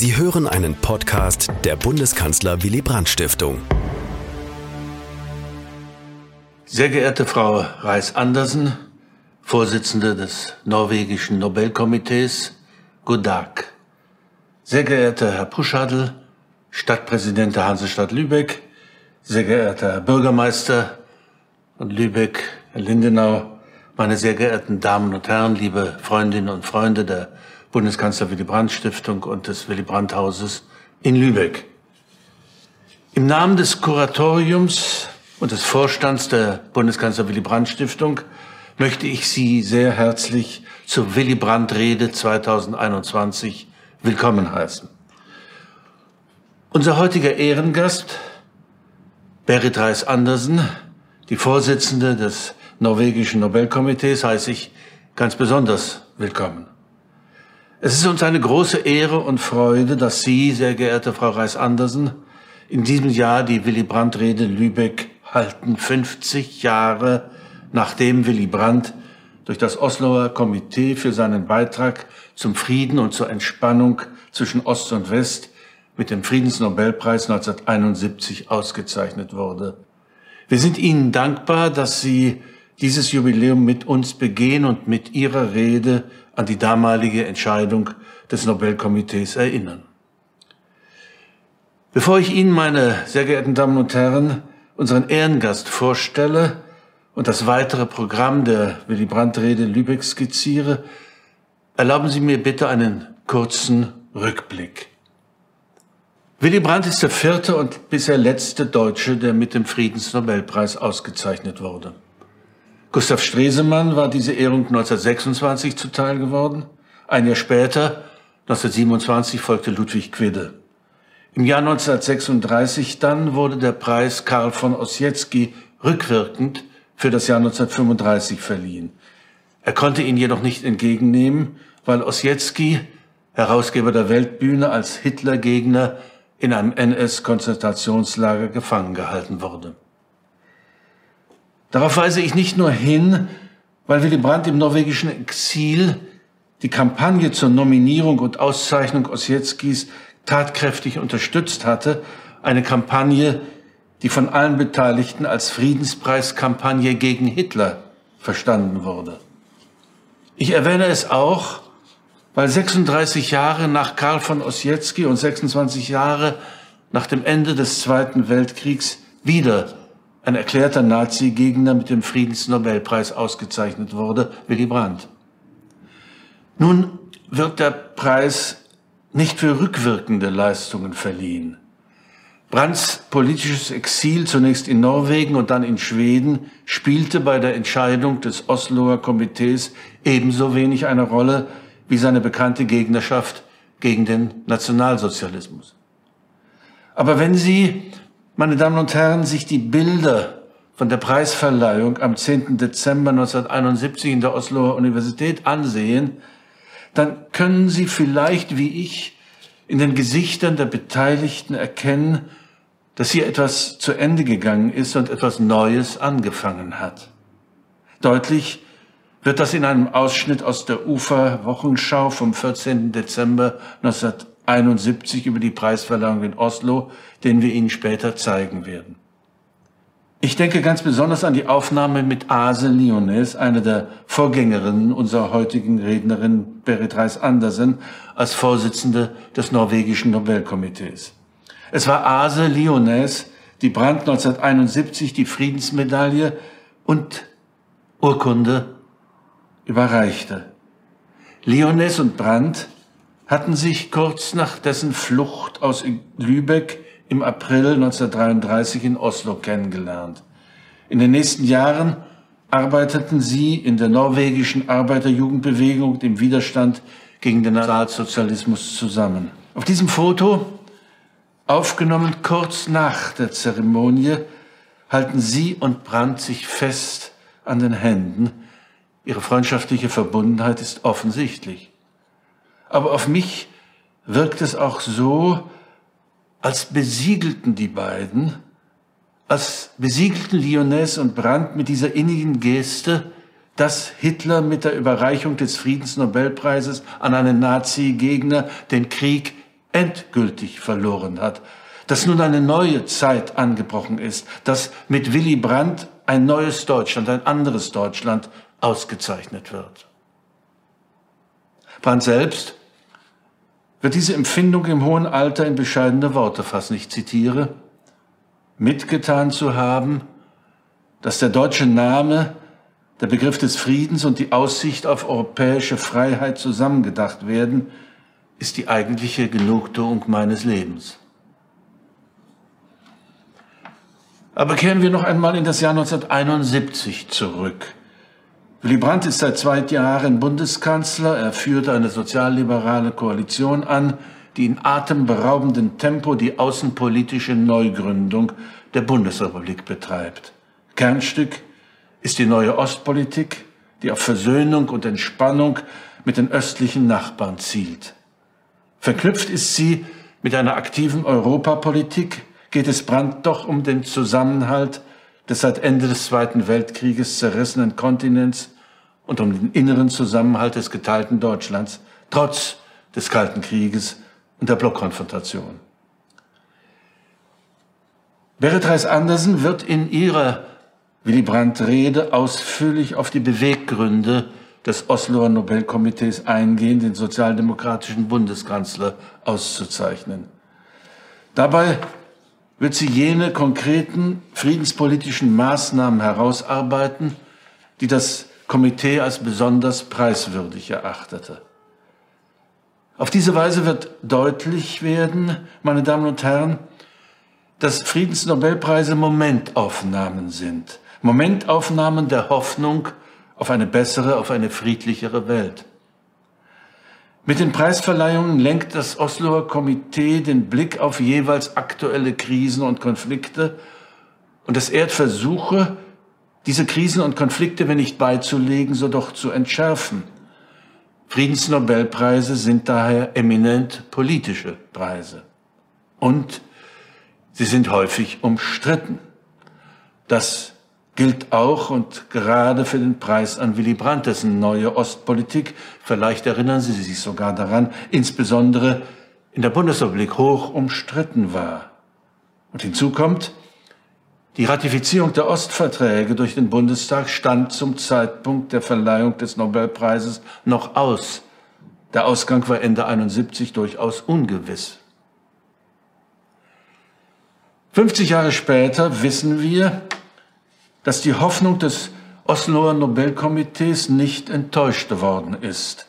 Sie hören einen Podcast der Bundeskanzler Willy Brandt Stiftung. Sehr geehrte Frau Reis-Andersen, Vorsitzende des norwegischen Nobelkomitees, Tag. Sehr geehrter Herr Puschadl, Stadtpräsident der Hansestadt Lübeck, sehr geehrter Herr Bürgermeister von Lübeck, Herr Lindenau, meine sehr geehrten Damen und Herren, liebe Freundinnen und Freunde der Bundeskanzler Willy Brandt Stiftung und des Willy Brandt Hauses in Lübeck. Im Namen des Kuratoriums und des Vorstands der Bundeskanzler Willy Brandt Stiftung möchte ich Sie sehr herzlich zur Willy Brandt Rede 2021 willkommen heißen. Unser heutiger Ehrengast, Berit Reis Andersen, die Vorsitzende des norwegischen Nobelkomitees, heiße ich ganz besonders willkommen. Es ist uns eine große Ehre und Freude, dass Sie, sehr geehrte Frau Reis-Andersen, in diesem Jahr die Willy Brandt-Rede Lübeck halten, 50 Jahre nachdem Willy Brandt durch das Osloer Komitee für seinen Beitrag zum Frieden und zur Entspannung zwischen Ost und West mit dem Friedensnobelpreis 1971 ausgezeichnet wurde. Wir sind Ihnen dankbar, dass Sie dieses Jubiläum mit uns begehen und mit Ihrer Rede an die damalige Entscheidung des Nobelkomitees erinnern. Bevor ich Ihnen, meine sehr geehrten Damen und Herren, unseren Ehrengast vorstelle und das weitere Programm der Willy Brandt-Rede Lübeck skizziere, erlauben Sie mir bitte einen kurzen Rückblick. Willy Brandt ist der vierte und bisher letzte Deutsche, der mit dem Friedensnobelpreis ausgezeichnet wurde. Gustav Stresemann war diese Ehrung 1926 zuteil geworden. Ein Jahr später, 1927, folgte Ludwig Quidde. Im Jahr 1936 dann wurde der Preis Karl von Ossietzky rückwirkend für das Jahr 1935 verliehen. Er konnte ihn jedoch nicht entgegennehmen, weil Ossietzky, Herausgeber der Weltbühne, als Hitlergegner in einem NS-Konzentrationslager gefangen gehalten wurde. Darauf weise ich nicht nur hin, weil Willy Brandt im norwegischen Exil die Kampagne zur Nominierung und Auszeichnung Ossietzkis tatkräftig unterstützt hatte, eine Kampagne, die von allen Beteiligten als Friedenspreiskampagne gegen Hitler verstanden wurde. Ich erwähne es auch, weil 36 Jahre nach Karl von Ossietzky und 26 Jahre nach dem Ende des Zweiten Weltkriegs wieder ein erklärter Nazi-Gegner mit dem Friedensnobelpreis ausgezeichnet wurde, Willy Brandt. Nun wird der Preis nicht für rückwirkende Leistungen verliehen. Brandts politisches Exil zunächst in Norwegen und dann in Schweden spielte bei der Entscheidung des Osloer Komitees ebenso wenig eine Rolle wie seine bekannte Gegnerschaft gegen den Nationalsozialismus. Aber wenn Sie meine Damen und Herren, sich die Bilder von der Preisverleihung am 10. Dezember 1971 in der Osloer Universität ansehen, dann können Sie vielleicht, wie ich, in den Gesichtern der Beteiligten erkennen, dass hier etwas zu Ende gegangen ist und etwas Neues angefangen hat. Deutlich wird das in einem Ausschnitt aus der Ufer-Wochenschau vom 14. Dezember 1971 71 über die Preisverleihung in Oslo, den wir Ihnen später zeigen werden. Ich denke ganz besonders an die Aufnahme mit Ase Liones, eine der Vorgängerinnen unserer heutigen Rednerin Berit Reis Andersen, als Vorsitzende des norwegischen Nobelkomitees. Es war Ase Liones, die Brandt 1971 die Friedensmedaille und Urkunde überreichte. Liones und Brandt hatten sich kurz nach dessen Flucht aus Lübeck im April 1933 in Oslo kennengelernt. In den nächsten Jahren arbeiteten sie in der norwegischen Arbeiterjugendbewegung im Widerstand gegen den Nationalsozialismus zusammen. Auf diesem Foto, aufgenommen kurz nach der Zeremonie, halten sie und Brandt sich fest an den Händen. Ihre freundschaftliche Verbundenheit ist offensichtlich. Aber auf mich wirkt es auch so, als besiegelten die beiden, als besiegelten Lyonès und Brandt mit dieser innigen Geste, dass Hitler mit der Überreichung des Friedensnobelpreises an einen Nazi-Gegner den Krieg endgültig verloren hat, dass nun eine neue Zeit angebrochen ist, dass mit Willy Brandt ein neues Deutschland, ein anderes Deutschland ausgezeichnet wird. Brandt selbst wird diese Empfindung im hohen Alter in bescheidene Worte fassen. Ich zitiere, mitgetan zu haben, dass der deutsche Name, der Begriff des Friedens und die Aussicht auf europäische Freiheit zusammengedacht werden, ist die eigentliche Genugtuung meines Lebens. Aber kehren wir noch einmal in das Jahr 1971 zurück. Willy Brandt ist seit zwei Jahren Bundeskanzler. Er führt eine sozialliberale Koalition an, die in atemberaubendem Tempo die außenpolitische Neugründung der Bundesrepublik betreibt. Kernstück ist die neue Ostpolitik, die auf Versöhnung und Entspannung mit den östlichen Nachbarn zielt. Verknüpft ist sie mit einer aktiven Europapolitik, geht es Brandt doch um den Zusammenhalt des seit Ende des Zweiten Weltkrieges zerrissenen Kontinents und um den inneren Zusammenhalt des geteilten Deutschlands, trotz des Kalten Krieges und der Blockkonfrontation. Berit Reis Andersen wird in ihrer Willy Brandt-Rede ausführlich auf die Beweggründe des Osloer Nobelkomitees eingehen, den sozialdemokratischen Bundeskanzler auszuzeichnen. Dabei wird sie jene konkreten friedenspolitischen Maßnahmen herausarbeiten, die das Komitee als besonders preiswürdig erachtete. Auf diese Weise wird deutlich werden, meine Damen und Herren, dass Friedensnobelpreise Momentaufnahmen sind. Momentaufnahmen der Hoffnung auf eine bessere, auf eine friedlichere Welt. Mit den Preisverleihungen lenkt das Osloer Komitee den Blick auf jeweils aktuelle Krisen und Konflikte und es ehrt Versuche, diese Krisen und Konflikte, wenn nicht beizulegen, so doch zu entschärfen. Friedensnobelpreise sind daher eminent politische Preise. Und sie sind häufig umstritten. Das gilt auch und gerade für den Preis an Willy Brandt, dessen neue Ostpolitik, vielleicht erinnern Sie sich sogar daran, insbesondere in der Bundesrepublik hoch umstritten war. Und hinzu kommt, die Ratifizierung der Ostverträge durch den Bundestag stand zum Zeitpunkt der Verleihung des Nobelpreises noch aus. Der Ausgang war Ende 71 durchaus ungewiss. 50 Jahre später wissen wir, dass die Hoffnung des Osloer Nobelkomitees nicht enttäuscht worden ist.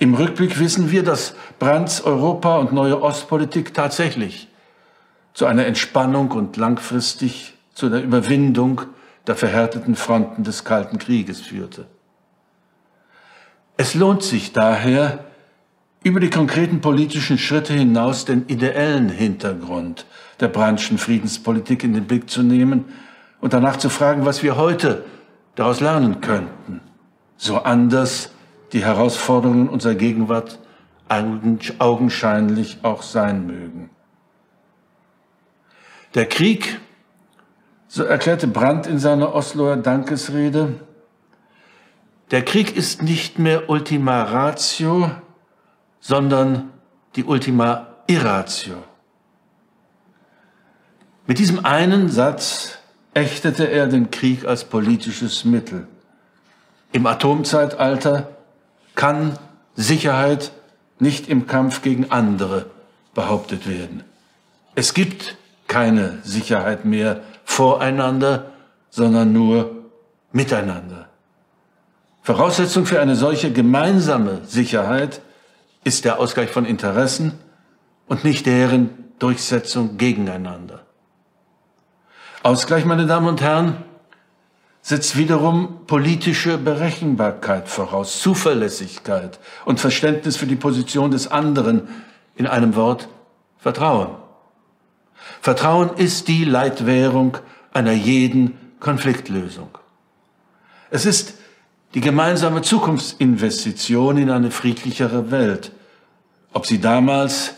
Im Rückblick wissen wir, dass Brandts Europa- und neue Ostpolitik tatsächlich zu einer Entspannung und langfristig zu der Überwindung der verhärteten Fronten des Kalten Krieges führte. Es lohnt sich daher, über die konkreten politischen Schritte hinaus den ideellen Hintergrund der Brandtschen Friedenspolitik in den Blick zu nehmen und danach zu fragen, was wir heute daraus lernen könnten, so anders die Herausforderungen unserer Gegenwart augenscheinlich auch sein mögen. Der Krieg, so erklärte Brandt in seiner Osloer Dankesrede, der Krieg ist nicht mehr Ultima Ratio, sondern die Ultima Irratio. Mit diesem einen Satz ächtete er den Krieg als politisches Mittel. Im Atomzeitalter kann Sicherheit nicht im Kampf gegen andere behauptet werden. Es gibt keine Sicherheit mehr voreinander, sondern nur miteinander. Voraussetzung für eine solche gemeinsame Sicherheit ist der Ausgleich von Interessen und nicht deren Durchsetzung gegeneinander. Ausgleich, meine Damen und Herren, setzt wiederum politische Berechenbarkeit voraus, Zuverlässigkeit und Verständnis für die Position des anderen, in einem Wort Vertrauen. Vertrauen ist die Leitwährung einer jeden Konfliktlösung. Es ist die gemeinsame Zukunftsinvestition in eine friedlichere Welt, ob sie damals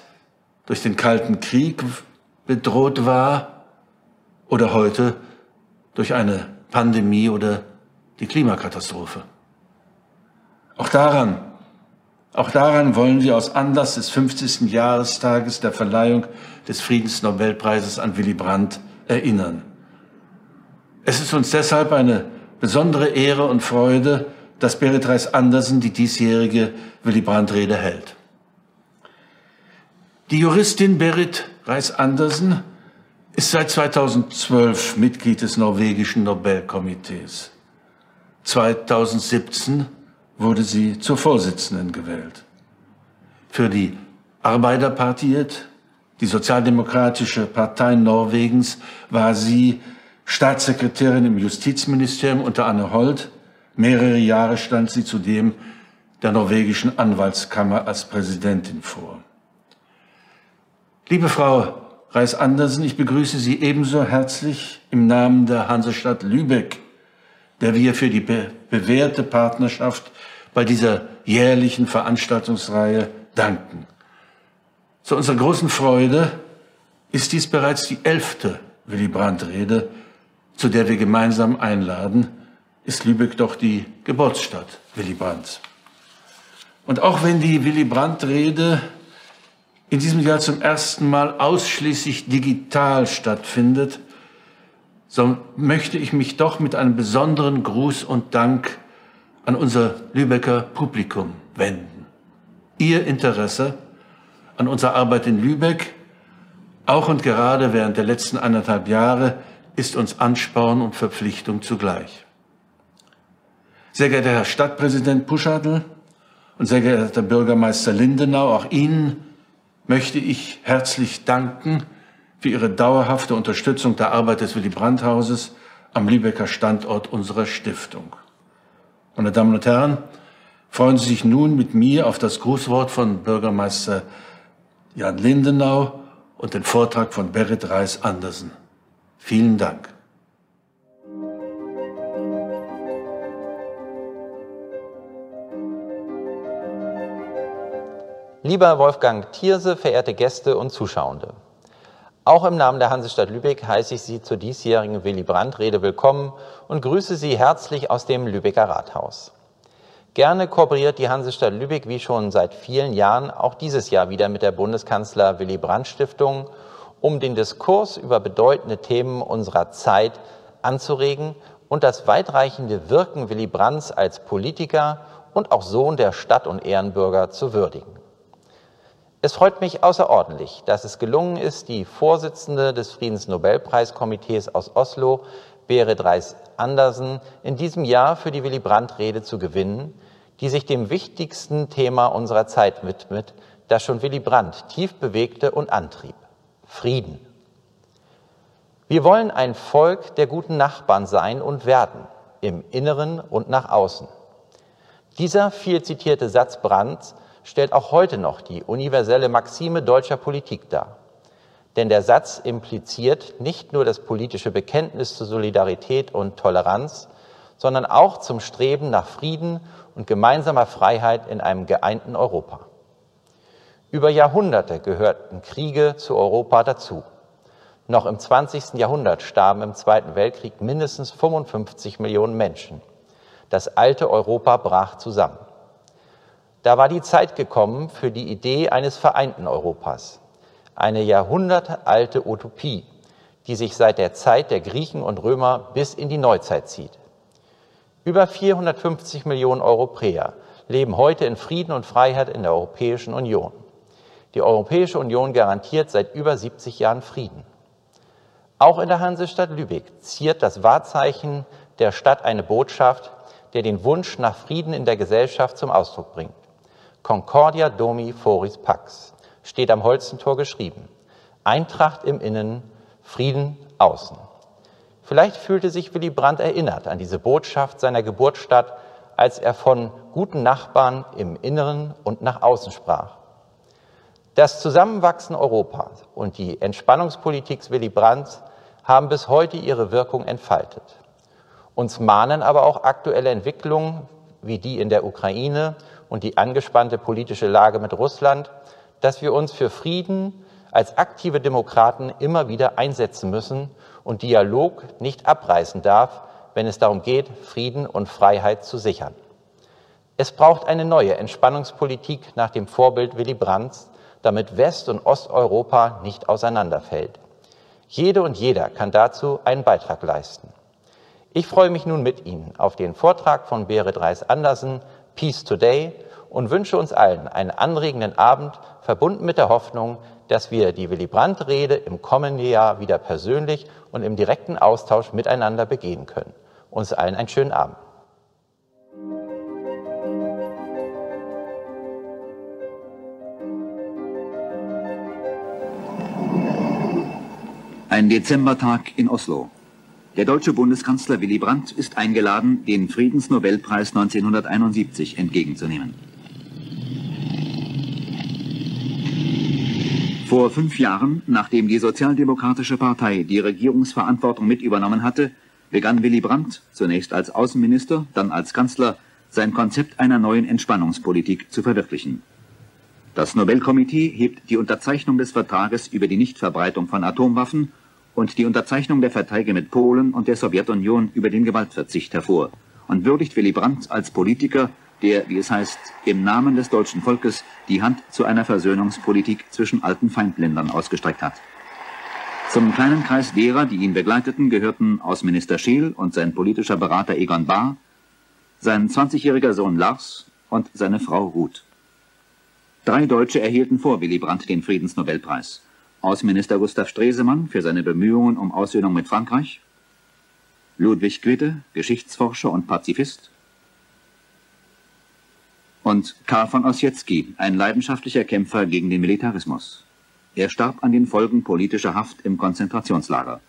durch den Kalten Krieg bedroht war oder heute durch eine Pandemie oder die Klimakatastrophe. Auch daran, Auch daran wollen wir aus Anlass des 50. Jahrestages der Verleihung des Friedensnobelpreises an Willy Brandt erinnern. Es ist uns deshalb eine besondere Ehre und Freude, dass Berit Reis Andersen die diesjährige Willy Brandt-Rede hält. Die Juristin Berit Reis Andersen ist seit 2012 Mitglied des norwegischen Nobelkomitees. 2017 wurde sie zur Vorsitzenden gewählt. Für die Arbeiderpartiet, die Sozialdemokratische Partei Norwegens, war sie Staatssekretärin im Justizministerium unter Anne Holt. Mehrere Jahre stand sie zudem der norwegischen Anwaltskammer als Präsidentin vor. Liebe Frau Reis Andersen, ich begrüße Sie ebenso herzlich im Namen der Hansestadt Lübeck, der wir für die be bewährte Partnerschaft bei dieser jährlichen Veranstaltungsreihe danken. Zu unserer großen Freude ist dies bereits die elfte Willy Brandt-Rede, zu der wir gemeinsam einladen, ist Lübeck doch die Geburtsstadt Willy Brandts. Und auch wenn die Willy Brandt-Rede in diesem Jahr zum ersten Mal ausschließlich digital stattfindet, so möchte ich mich doch mit einem besonderen Gruß und Dank an unser Lübecker Publikum wenden. Ihr Interesse an unserer Arbeit in Lübeck, auch und gerade während der letzten anderthalb Jahre, ist uns Ansporn und Verpflichtung zugleich. Sehr geehrter Herr Stadtpräsident Puschadl und sehr geehrter Bürgermeister Lindenau, auch Ihnen möchte ich herzlich danken für Ihre dauerhafte Unterstützung der Arbeit des Willy Brandt-Hauses am Lübecker Standort unserer Stiftung. Meine Damen und Herren, freuen Sie sich nun mit mir auf das Grußwort von Bürgermeister Jan Lindenau und den Vortrag von Berit Reis Andersen. Vielen Dank. Lieber Wolfgang Thierse, verehrte Gäste und Zuschauende. Auch im Namen der Hansestadt Lübeck heiße ich Sie zur diesjährigen Willy Brandt-Rede willkommen und grüße Sie herzlich aus dem Lübecker Rathaus. Gerne kooperiert die Hansestadt Lübeck wie schon seit vielen Jahren auch dieses Jahr wieder mit der Bundeskanzler Willy Brandt Stiftung, um den Diskurs über bedeutende Themen unserer Zeit anzuregen und das weitreichende Wirken Willy Brandts als Politiker und auch Sohn der Stadt und Ehrenbürger zu würdigen. Es freut mich außerordentlich, dass es gelungen ist, die Vorsitzende des Friedensnobelpreiskomitees aus Oslo, Berit Reis Andersen, in diesem Jahr für die Willy Brandt-Rede zu gewinnen, die sich dem wichtigsten Thema unserer Zeit widmet, das schon Willy Brandt tief bewegte und antrieb. Frieden. Wir wollen ein Volk der guten Nachbarn sein und werden, im Inneren und nach außen. Dieser viel zitierte Satz Brandts stellt auch heute noch die universelle Maxime deutscher Politik dar. Denn der Satz impliziert nicht nur das politische Bekenntnis zu Solidarität und Toleranz, sondern auch zum Streben nach Frieden und gemeinsamer Freiheit in einem geeinten Europa. Über Jahrhunderte gehörten Kriege zu Europa dazu. Noch im 20. Jahrhundert starben im Zweiten Weltkrieg mindestens 55 Millionen Menschen. Das alte Europa brach zusammen. Da war die Zeit gekommen für die Idee eines vereinten Europas, eine jahrhundertealte Utopie, die sich seit der Zeit der Griechen und Römer bis in die Neuzeit zieht. Über 450 Millionen Europäer leben heute in Frieden und Freiheit in der Europäischen Union. Die Europäische Union garantiert seit über 70 Jahren Frieden. Auch in der Hansestadt Lübeck ziert das Wahrzeichen der Stadt eine Botschaft, der den Wunsch nach Frieden in der Gesellschaft zum Ausdruck bringt. Concordia Domi Foris Pax steht am Holzentor geschrieben. Eintracht im Innen, Frieden außen. Vielleicht fühlte sich Willy Brandt erinnert an diese Botschaft seiner Geburtsstadt, als er von guten Nachbarn im Inneren und nach außen sprach. Das Zusammenwachsen Europas und die Entspannungspolitik Willy Brandt haben bis heute ihre Wirkung entfaltet. Uns mahnen aber auch aktuelle Entwicklungen wie die in der Ukraine und die angespannte politische Lage mit Russland, dass wir uns für Frieden als aktive Demokraten immer wieder einsetzen müssen und Dialog nicht abreißen darf, wenn es darum geht, Frieden und Freiheit zu sichern. Es braucht eine neue Entspannungspolitik nach dem Vorbild Willy Brandts, damit West- und Osteuropa nicht auseinanderfällt. Jede und jeder kann dazu einen Beitrag leisten. Ich freue mich nun mit Ihnen auf den Vortrag von Berit Reis-Andersen, Peace Today, und wünsche uns allen einen anregenden Abend, verbunden mit der Hoffnung, dass wir die Willy Brandt-Rede im kommenden Jahr wieder persönlich und im direkten Austausch miteinander begehen können. Uns allen einen schönen Abend. Ein Dezembertag in Oslo. Der deutsche Bundeskanzler Willy Brandt ist eingeladen, den Friedensnobelpreis 1971 entgegenzunehmen. Vor fünf Jahren, nachdem die Sozialdemokratische Partei die Regierungsverantwortung mit übernommen hatte, begann Willy Brandt, zunächst als Außenminister, dann als Kanzler, sein Konzept einer neuen Entspannungspolitik zu verwirklichen. Das Nobelkomitee hebt die Unterzeichnung des Vertrages über die Nichtverbreitung von Atomwaffen und die Unterzeichnung der Verträge mit Polen und der Sowjetunion über den Gewaltverzicht hervor und würdigt Willy Brandt als Politiker, der, wie es heißt, im Namen des deutschen Volkes die Hand zu einer Versöhnungspolitik zwischen alten Feindländern ausgestreckt hat. Zum kleinen Kreis derer, die ihn begleiteten, gehörten Außenminister Scheel und sein politischer Berater Egon Bahr, sein 20-jähriger Sohn Lars und seine Frau Ruth. Drei Deutsche erhielten vor Willy Brandt den Friedensnobelpreis. Außenminister Gustav Stresemann für seine Bemühungen um Aussöhnung mit Frankreich, Ludwig Quitte, Geschichtsforscher und Pazifist, und Karl von Ossietzky, ein leidenschaftlicher Kämpfer gegen den Militarismus. Er starb an den Folgen politischer Haft im Konzentrationslager.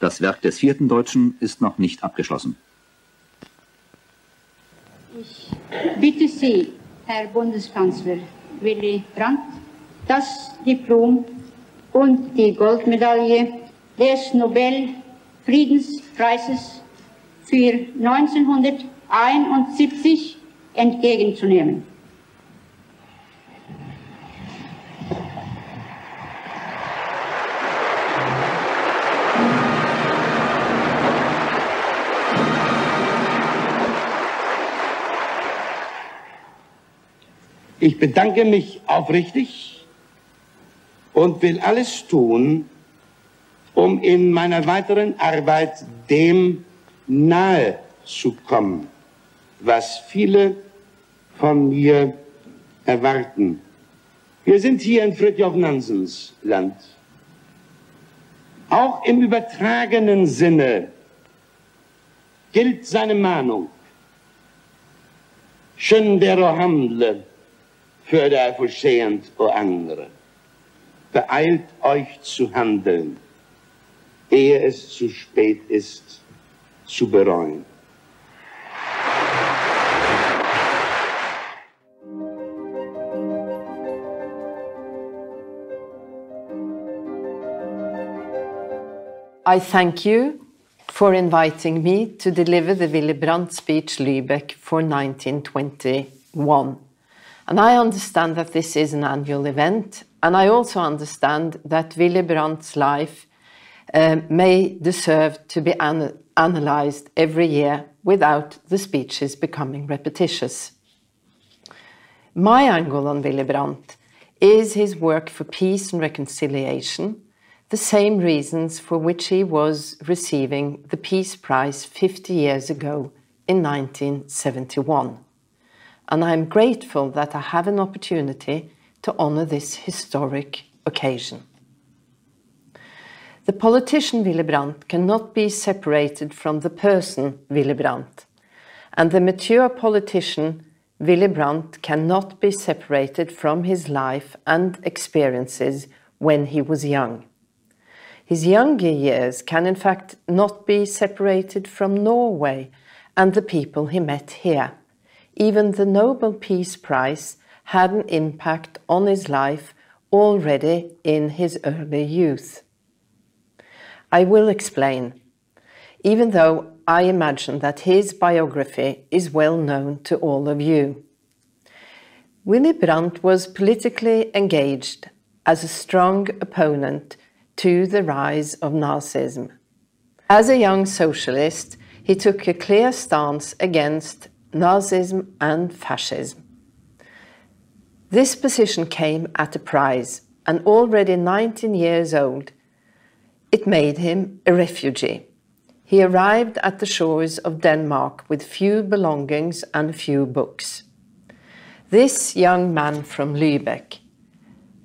Das Werk des vierten Deutschen ist noch nicht abgeschlossen. Ich bitte Sie, Herr Bundeskanzler Willy Brandt, das Diplom und die Goldmedaille des Nobelfriedenspreises für 1971 entgegenzunehmen. Ich bedanke mich aufrichtig und will alles tun, um in meiner weiteren Arbeit dem nahe zu kommen, was viele von mir erwarten. Wir sind hier in Fridtjof Nansens Land. Auch im übertragenen Sinne gilt seine Mahnung. Skynd handle, för det är för sent och andra. Beeilt euch zu handeln, ehe es zu spät ist, zu bereuen. I thank you for inviting me to deliver the Willy Brandt speech Lübeck for 1921. And I understand that this is an annual event, and I also understand that Willy Brandt's life uh, may deserve to be an analysed every year without the speeches becoming repetitious. My angle on Willy Brandt is his work for peace and reconciliation, the same reasons for which he was receiving the Peace Prize 50 years ago in 1971. And I'm grateful that I have an opportunity to honour this historic occasion. The politician Willy Brandt cannot be separated from the person Willy Brandt, and the mature politician Willy Brandt cannot be separated from his life and experiences when he was young. His younger years can in fact not be separated from Norway and the people he met here. Even the Nobel Peace Prize had an impact on his life already in his early youth. I will explain, even though I imagine that his biography is well known to all of you. Willy Brandt was politically engaged as a strong opponent to the rise of Nazism. As a young socialist, he took a clear stance against Nazism and fascism. This position came at a price, and already 19 years old, it made him a refugee. He arrived at the shores of Denmark with few belongings and few books. This young man from Lübeck,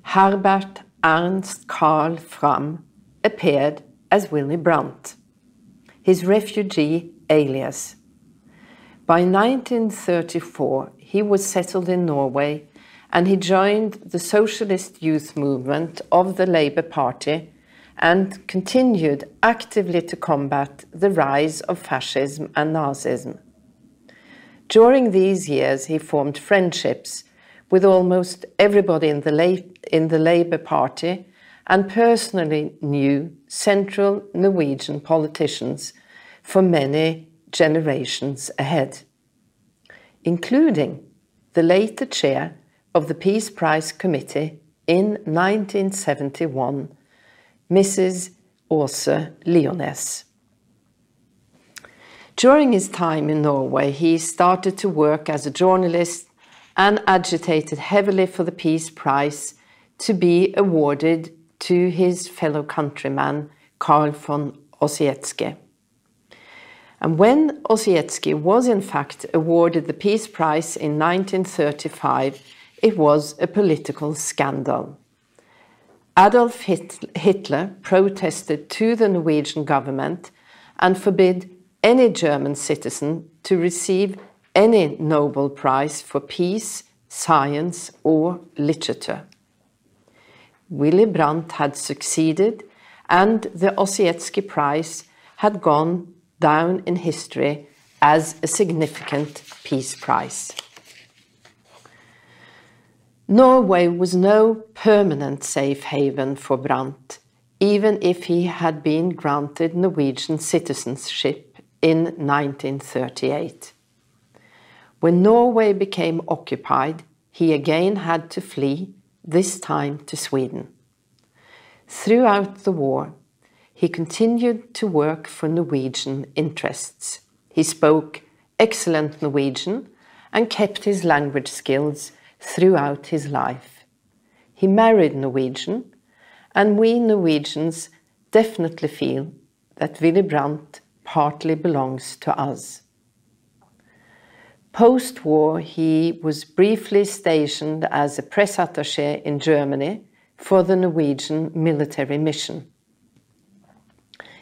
Herbert Ernst Karl Frahm, appeared as Willy Brandt, his refugee alias. By 1934, he was settled in Norway and he joined the socialist youth movement of the Labour Party and continued actively to combat the rise of fascism and Nazism. During these years, he formed friendships with almost everybody in the, in the Labour Party and personally knew central Norwegian politicians for many generations ahead, including the later chair of the Peace Prize Committee in 1971, Mrs. Åse Lionæs. During his time in Norway, he started to work as a journalist and agitated heavily for the Peace Prize to be awarded to his fellow countryman Carl von Ossietzky. And when Ossietzky was in fact awarded the Peace Prize in 1935, it was a political scandal. Adolf Hitler protested to the Norwegian government and forbid any German citizen to receive any Nobel Prize for peace, science, or literature. Willy Brandt had succeeded, and the Ossietzky Prize had gone down in history as a significant peace prize. Norway was no permanent safe haven for Brandt, even if he had been granted Norwegian citizenship in 1938. When Norway became occupied, he again had to flee, this time to Sweden. Throughout the war, he continued to work for Norwegian interests. He spoke excellent Norwegian and kept his language skills throughout his life. He married Norwegian, and we Norwegians definitely feel that Willy Brandt partly belongs to us. Post war, he was briefly stationed as a press attaché in Germany for the Norwegian military mission.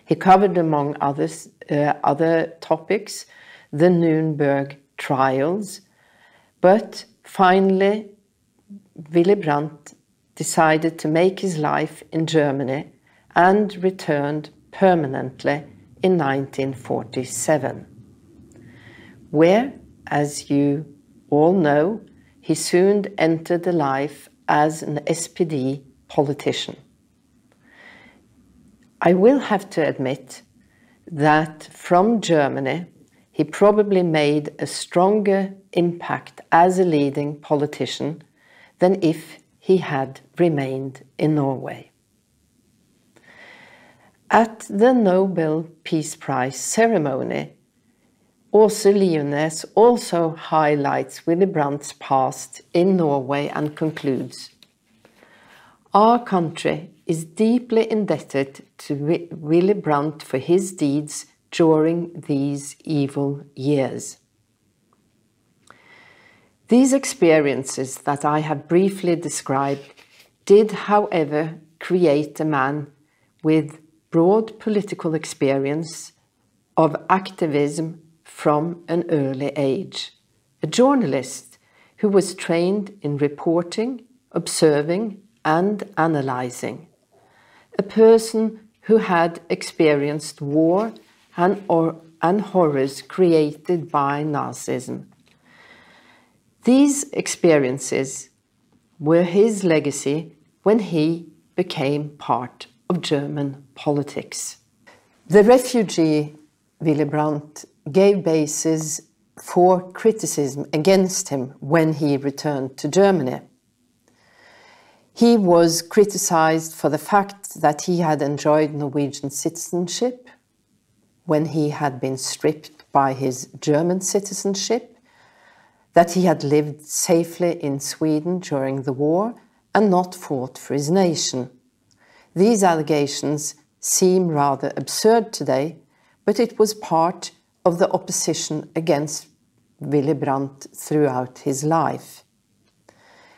He covered, among others, uh, other topics, the Nuremberg trials, but Finally, Willy Brandt decided to make his life in Germany and returned permanently in 1947, where, as you all know, he soon entered the life as an SPD politician. I will have to admit that from Germany, he probably made a stronger impact as a leading politician than if he had remained in Norway. At the Nobel Peace Prize ceremony, Åse Lionæs also highlights Willy Brandt's past in Norway and concludes Our country is deeply indebted to Willy Brandt for his deeds during these evil years. These experiences that I have briefly described did, however, create a man with broad political experience of activism from an early age, a journalist who was trained in reporting, observing, and analyzing, a person who had experienced war and, or, and horrors created by Nazism these experiences were his legacy when he became part of German politics. The refugee Willy Brandt gave basis for criticism against him when he returned to Germany. He was criticized for the fact that he had enjoyed Norwegian citizenship when he had been stripped by his German citizenship that he had lived safely in Sweden during the war and not fought for his nation. These allegations seem rather absurd today, but it was part of the opposition against Willy Brandt throughout his life.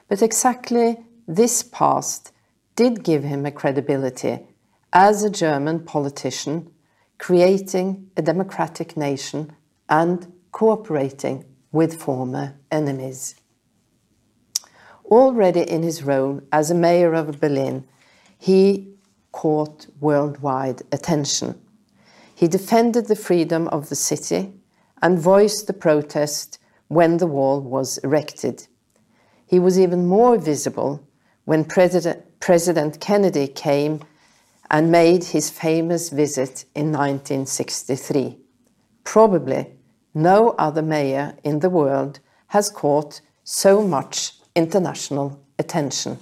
But exactly this past did give him a credibility as a German politician, creating a democratic nation and cooperating with former enemies. Already in his role as a mayor of Berlin, he caught worldwide attention. He defended the freedom of the city and voiced the protest when the wall was erected. He was even more visible when President, President Kennedy came and made his famous visit in 1963. Probably no other mayor in the world has caught so much international attention.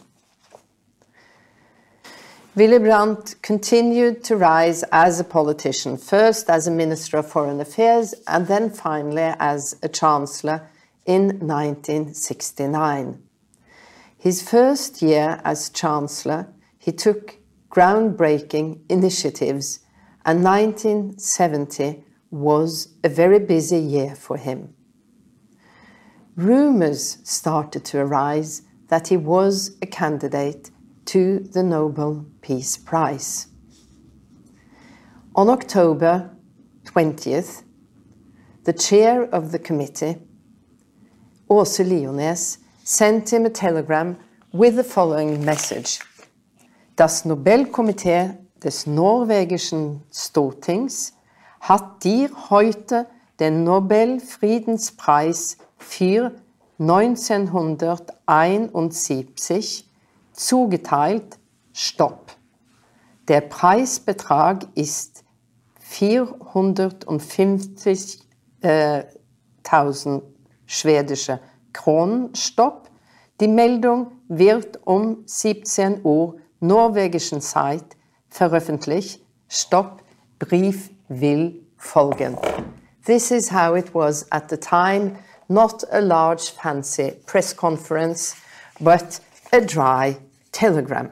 Willy Brandt continued to rise as a politician, first as a Minister of Foreign Affairs and then finally as a Chancellor in 1969. His first year as Chancellor, he took groundbreaking initiatives, and 1970 was a very busy year for him. Rumors started to arise that he was a candidate to the Nobel Peace Prize. On October 20th, the chair of the committee, Åse Lionæs, sent him a telegram with the following message. Das Nobelkomitee des norwegischen Stortings hat dir heute den Nobelfriedenspreis für 1971 zugeteilt. Stopp. Der Preisbetrag ist 450.000 äh, schwedische Kronen. Stopp. Die Meldung wird um 17 Uhr norwegischen Zeit veröffentlicht. Stopp. Brief will folgen. This is how it was at the time, not a large fancy press conference, but a dry telegram.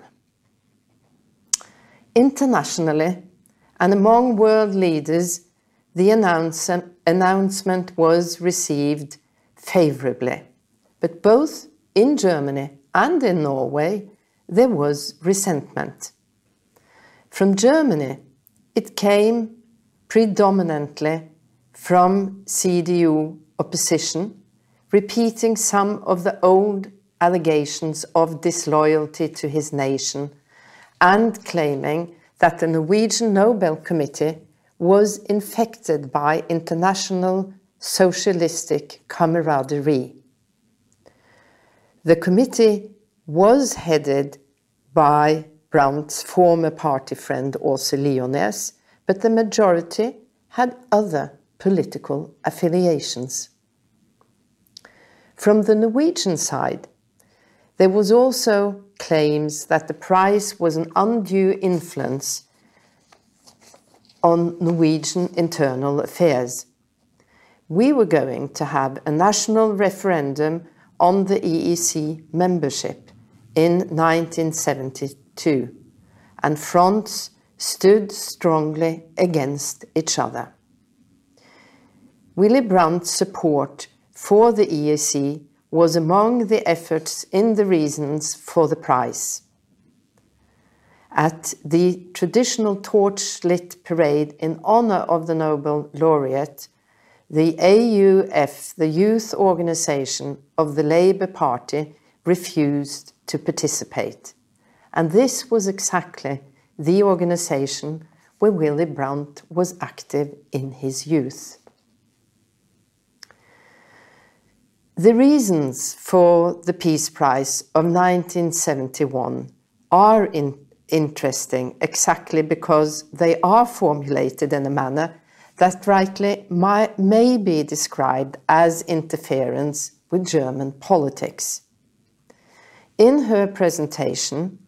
Internationally, and among world leaders, the announce announcement was received favorably. But both in Germany and in Norway, there was resentment. From Germany, it came predominantly from CDU opposition, repeating some of the old allegations of disloyalty to his nation and claiming that the Norwegian Nobel Committee was infected by international socialistic camaraderie. The committee was headed by Brandt's former party friend Åse Lionæs, but the majority had other political affiliations. From the Norwegian side, there was also claims that the prize was an undue influence on Norwegian internal affairs. We were going to have a national referendum on the EEC membership in 1972, and fronts stood strongly against each other. Willy Brandt's support for the EEC was among the efforts in the reasons for the prize. At the traditional torch-lit parade in honor of the Nobel laureate, the AUF, the youth organization of the Labour Party, refused to participate. And this was exactly the organization where Willy Brandt was active in his youth. The reasons for the Peace Prize of 1971 are in interesting exactly because they are formulated in a manner that rightly may be described as interference with German politics. In her presentation,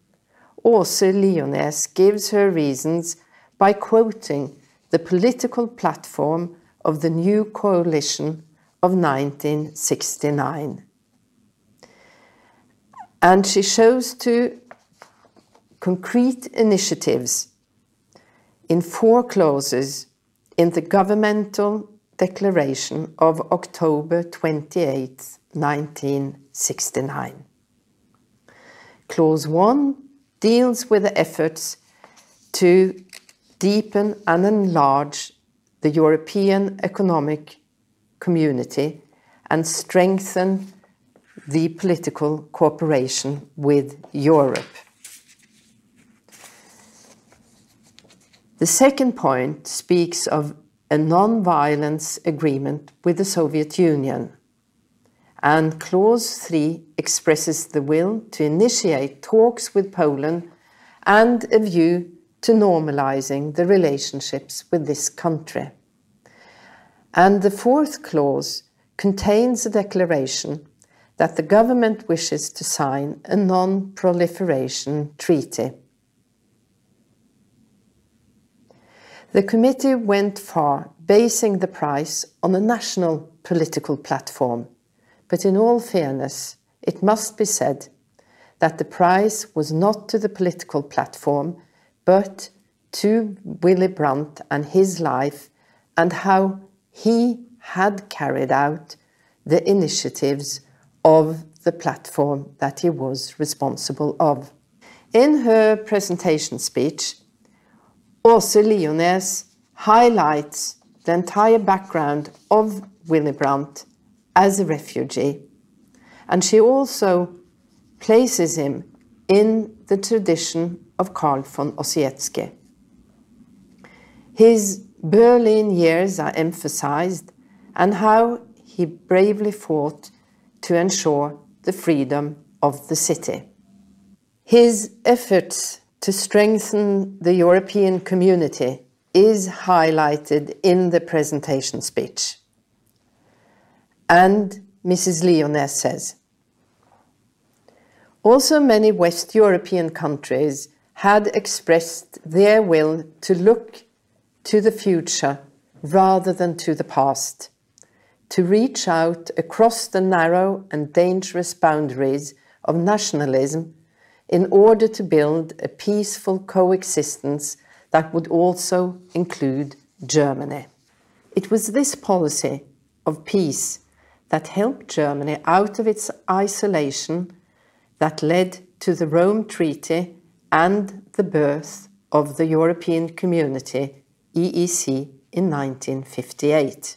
Åse Lionæs gives her reasons by quoting the political platform of the new coalition of 1969. And she shows two concrete initiatives in four clauses in the governmental declaration of October 28, 1969. Clause 1 deals with the efforts to deepen and enlarge the European Economic Community and strengthen the political cooperation with Europe. The second point speaks of a non-violence agreement with the Soviet Union. And Clause 3 expresses the will to initiate talks with Poland and a view to normalizing the relationships with this country. And the fourth clause contains a declaration that the government wishes to sign a non-proliferation treaty. The committee went far, basing the price on a national political platform. But in all fairness, it must be said that the prize was not to the political platform, but to Willy Brandt and his life and how he had carried out the initiatives of the platform that he was responsible of. In her presentation speech, Aase Lionæs highlights the entire background of Willy Brandt as a refugee. And she also places him in the tradition of Carl von Ossietzky. His Berlin years are emphasized and how he bravely fought to ensure the freedom of the city. His efforts to strengthen the European community is highlighted in the presentation speech. And Mrs. Lionæs says, also many West European countries had expressed their will to look to the future rather than to the past, to reach out across the narrow and dangerous boundaries of nationalism in order to build a peaceful coexistence that would also include Germany. It was this policy of peace that helped Germany out of its isolation that led to the Rome Treaty and the birth of the European Community, EEC, in 1958.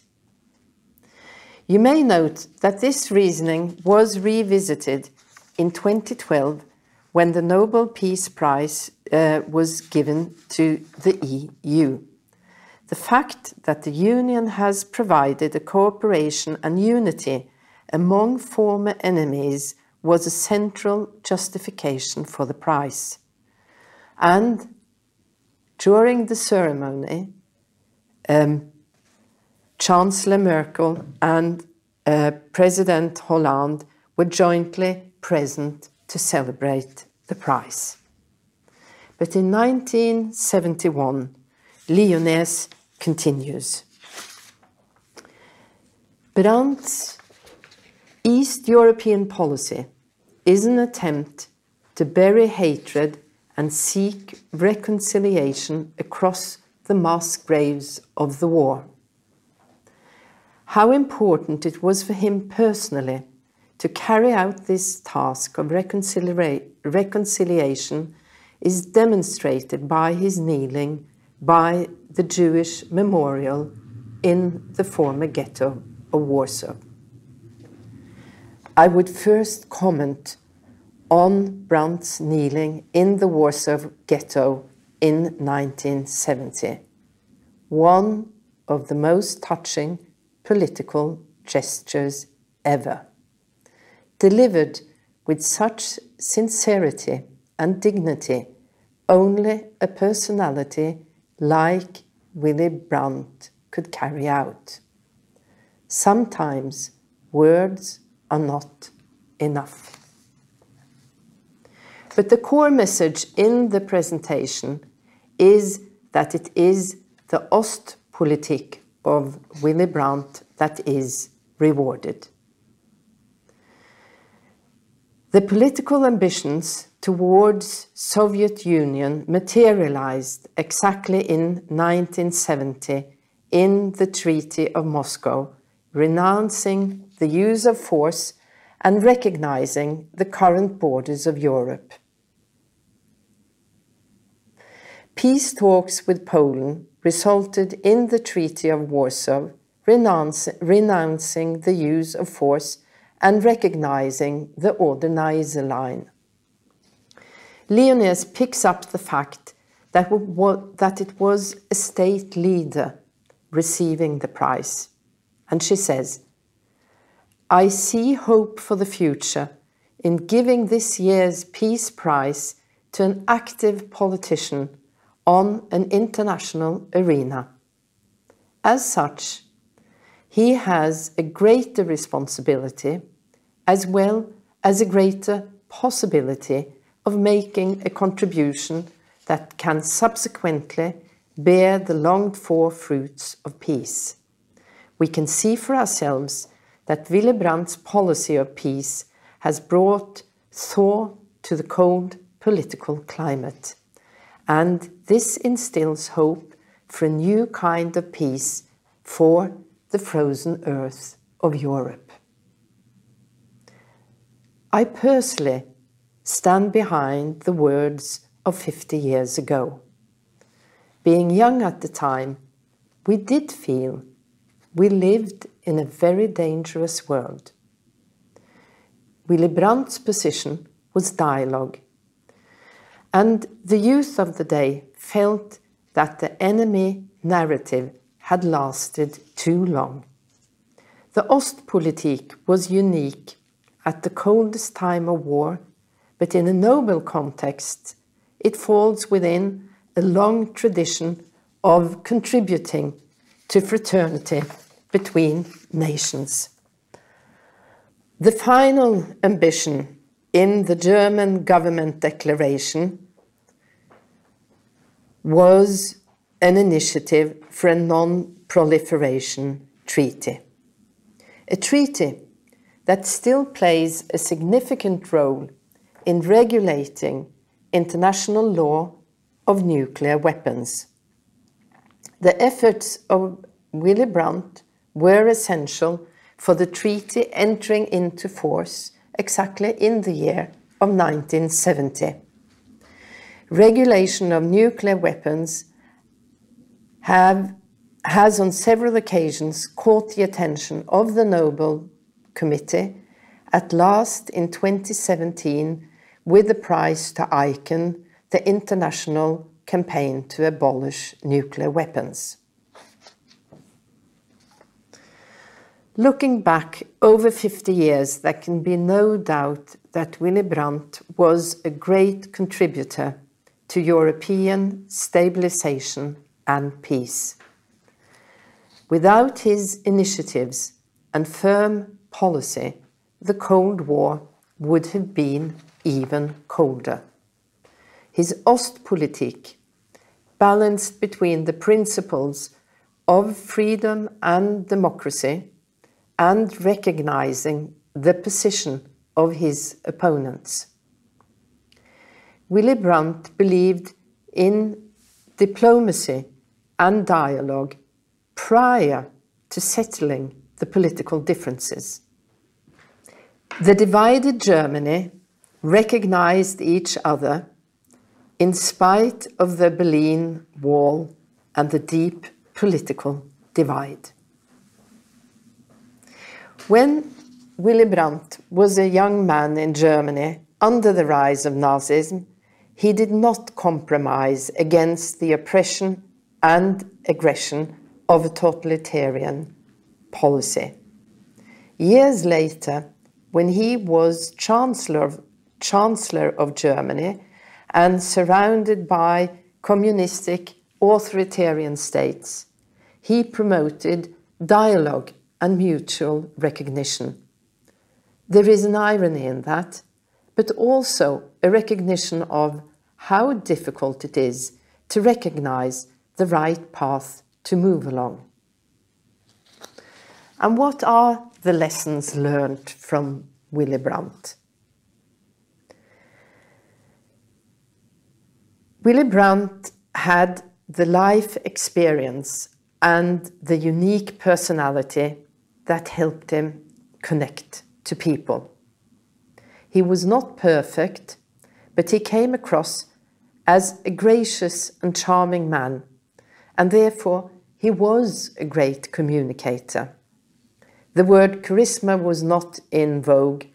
You may note that this reasoning was revisited in 2012 when the Nobel Peace Prize uh, was given to the EU. The fact that the Union has provided a cooperation and unity among former enemies was a central justification for the prize. And during the ceremony, um, Chancellor Merkel and uh, President Hollande were jointly present to celebrate the prize. But in 1971, Lionæs continues. Brandt's East European policy is an attempt to bury hatred and seek reconciliation across the mass graves of the war. How important it was for him personally to carry out this task of reconcilia reconciliation is demonstrated by his kneeling by the Jewish memorial in the former ghetto of Warsaw. I would first comment on Brandt's kneeling in the Warsaw ghetto in 1970, one of the most touching political gestures ever delivered with such sincerity and dignity, only a personality like Willy Brandt could carry out. Sometimes words are not enough. But the core message in the presentation is that it is the Ostpolitik of Willy Brandt that is rewarded. The political ambitions towards Soviet Union materialized exactly in 1970 in the Treaty of Moscow, renouncing the use of force and recognizing the current borders of Europe. Peace talks with Poland resulted in the Treaty of Warsaw renouncing the use of force and recognizing the Oder-Neisse line. Lionæs picks up the fact that, that it was a state leader receiving the prize. And she says, I see hope for the future in giving this year's Peace Prize to an active politician on an international arena. As such, he has a greater responsibility as well as a greater possibility of making a contribution that can subsequently bear the longed for fruits of peace. We can see for ourselves that Willy Brandt's policy of peace has brought thaw to the cold political climate. And this instills hope for a new kind of peace for the frozen earth of Europe. I personally stand behind the words of 50 years ago. Being young at the time, we did feel we lived in a very dangerous world. Willy Brandt's position was dialogue and the youth of the day felt that the enemy narrative had lasted too long. The Ostpolitik was unique at the coldest time of war, but in a noble context, it falls within a long tradition of contributing to fraternity between nations. The final ambition in the German government declaration was an initiative for a non proliferation treaty. A treaty that still plays a significant role in regulating international law of nuclear weapons. The efforts of Willy Brandt were essential for the treaty entering into force exactly in the year of 1970. Regulation of nuclear weapons have, has on several occasions caught the attention of the Nobel Committee, at last in 2017 with the prize to ICAN, the International Campaign to Abolish Nuclear Weapons. Looking back over 50 years, there can be no doubt that Willy Brandt was a great contributor to European stabilization and peace. Without his initiatives and firm policy, the Cold War would have been even colder. His Ostpolitik, balanced between the principles of freedom and democracy, and recognizing the position of his opponents. Willy Brandt believed in diplomacy and dialogue prior to settling the political differences. The divided Germany recognized each other in spite of the Berlin Wall and the deep political divide. When Willy Brandt was a young man in Germany under the rise of Nazism, he did not compromise against the oppression and aggression of a totalitarian policy. Years later, when he was Chancellor of, Chancellor of Germany and surrounded by communistic authoritarian states, he promoted dialogue and mutual recognition. There is an irony in that, but also a recognition of how difficult it is to recognize the right path to move along. And what are the lessons learned from Willy Brandt. Willy Brandt had the life experience and the unique personality that helped him connect to people. He was not perfect, but he came across as a gracious and charming man, and therefore he was a great communicator. The word charisma was not in vogue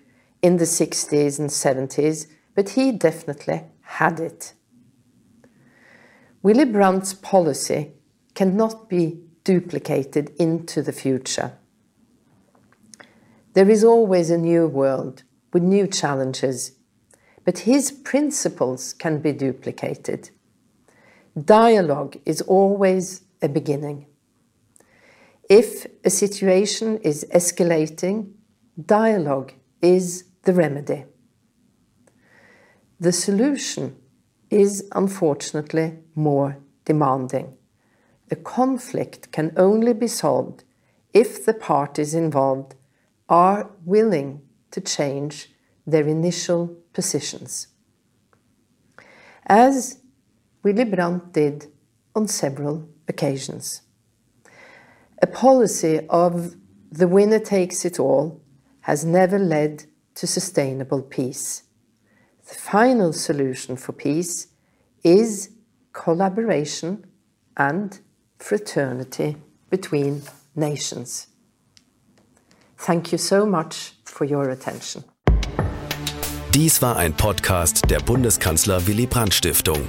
in the 60s and 70s, but he definitely had it. Willy Brandt's policy cannot be duplicated into the future. There is always a new world with new challenges, but his principles can be duplicated. Dialogue is always a beginning. If a situation is escalating, dialogue is the remedy. The solution is unfortunately more demanding. A conflict can only be solved if the parties involved are willing to change their initial positions. As Willy Brandt did on several occasions. A policy of the winner takes it all has never led to sustainable peace. The final solution for peace is collaboration and fraternity between nations. Thank you so much for your attention. Dies war ein Podcast der Bundeskanzler Willy Brandt Stiftung.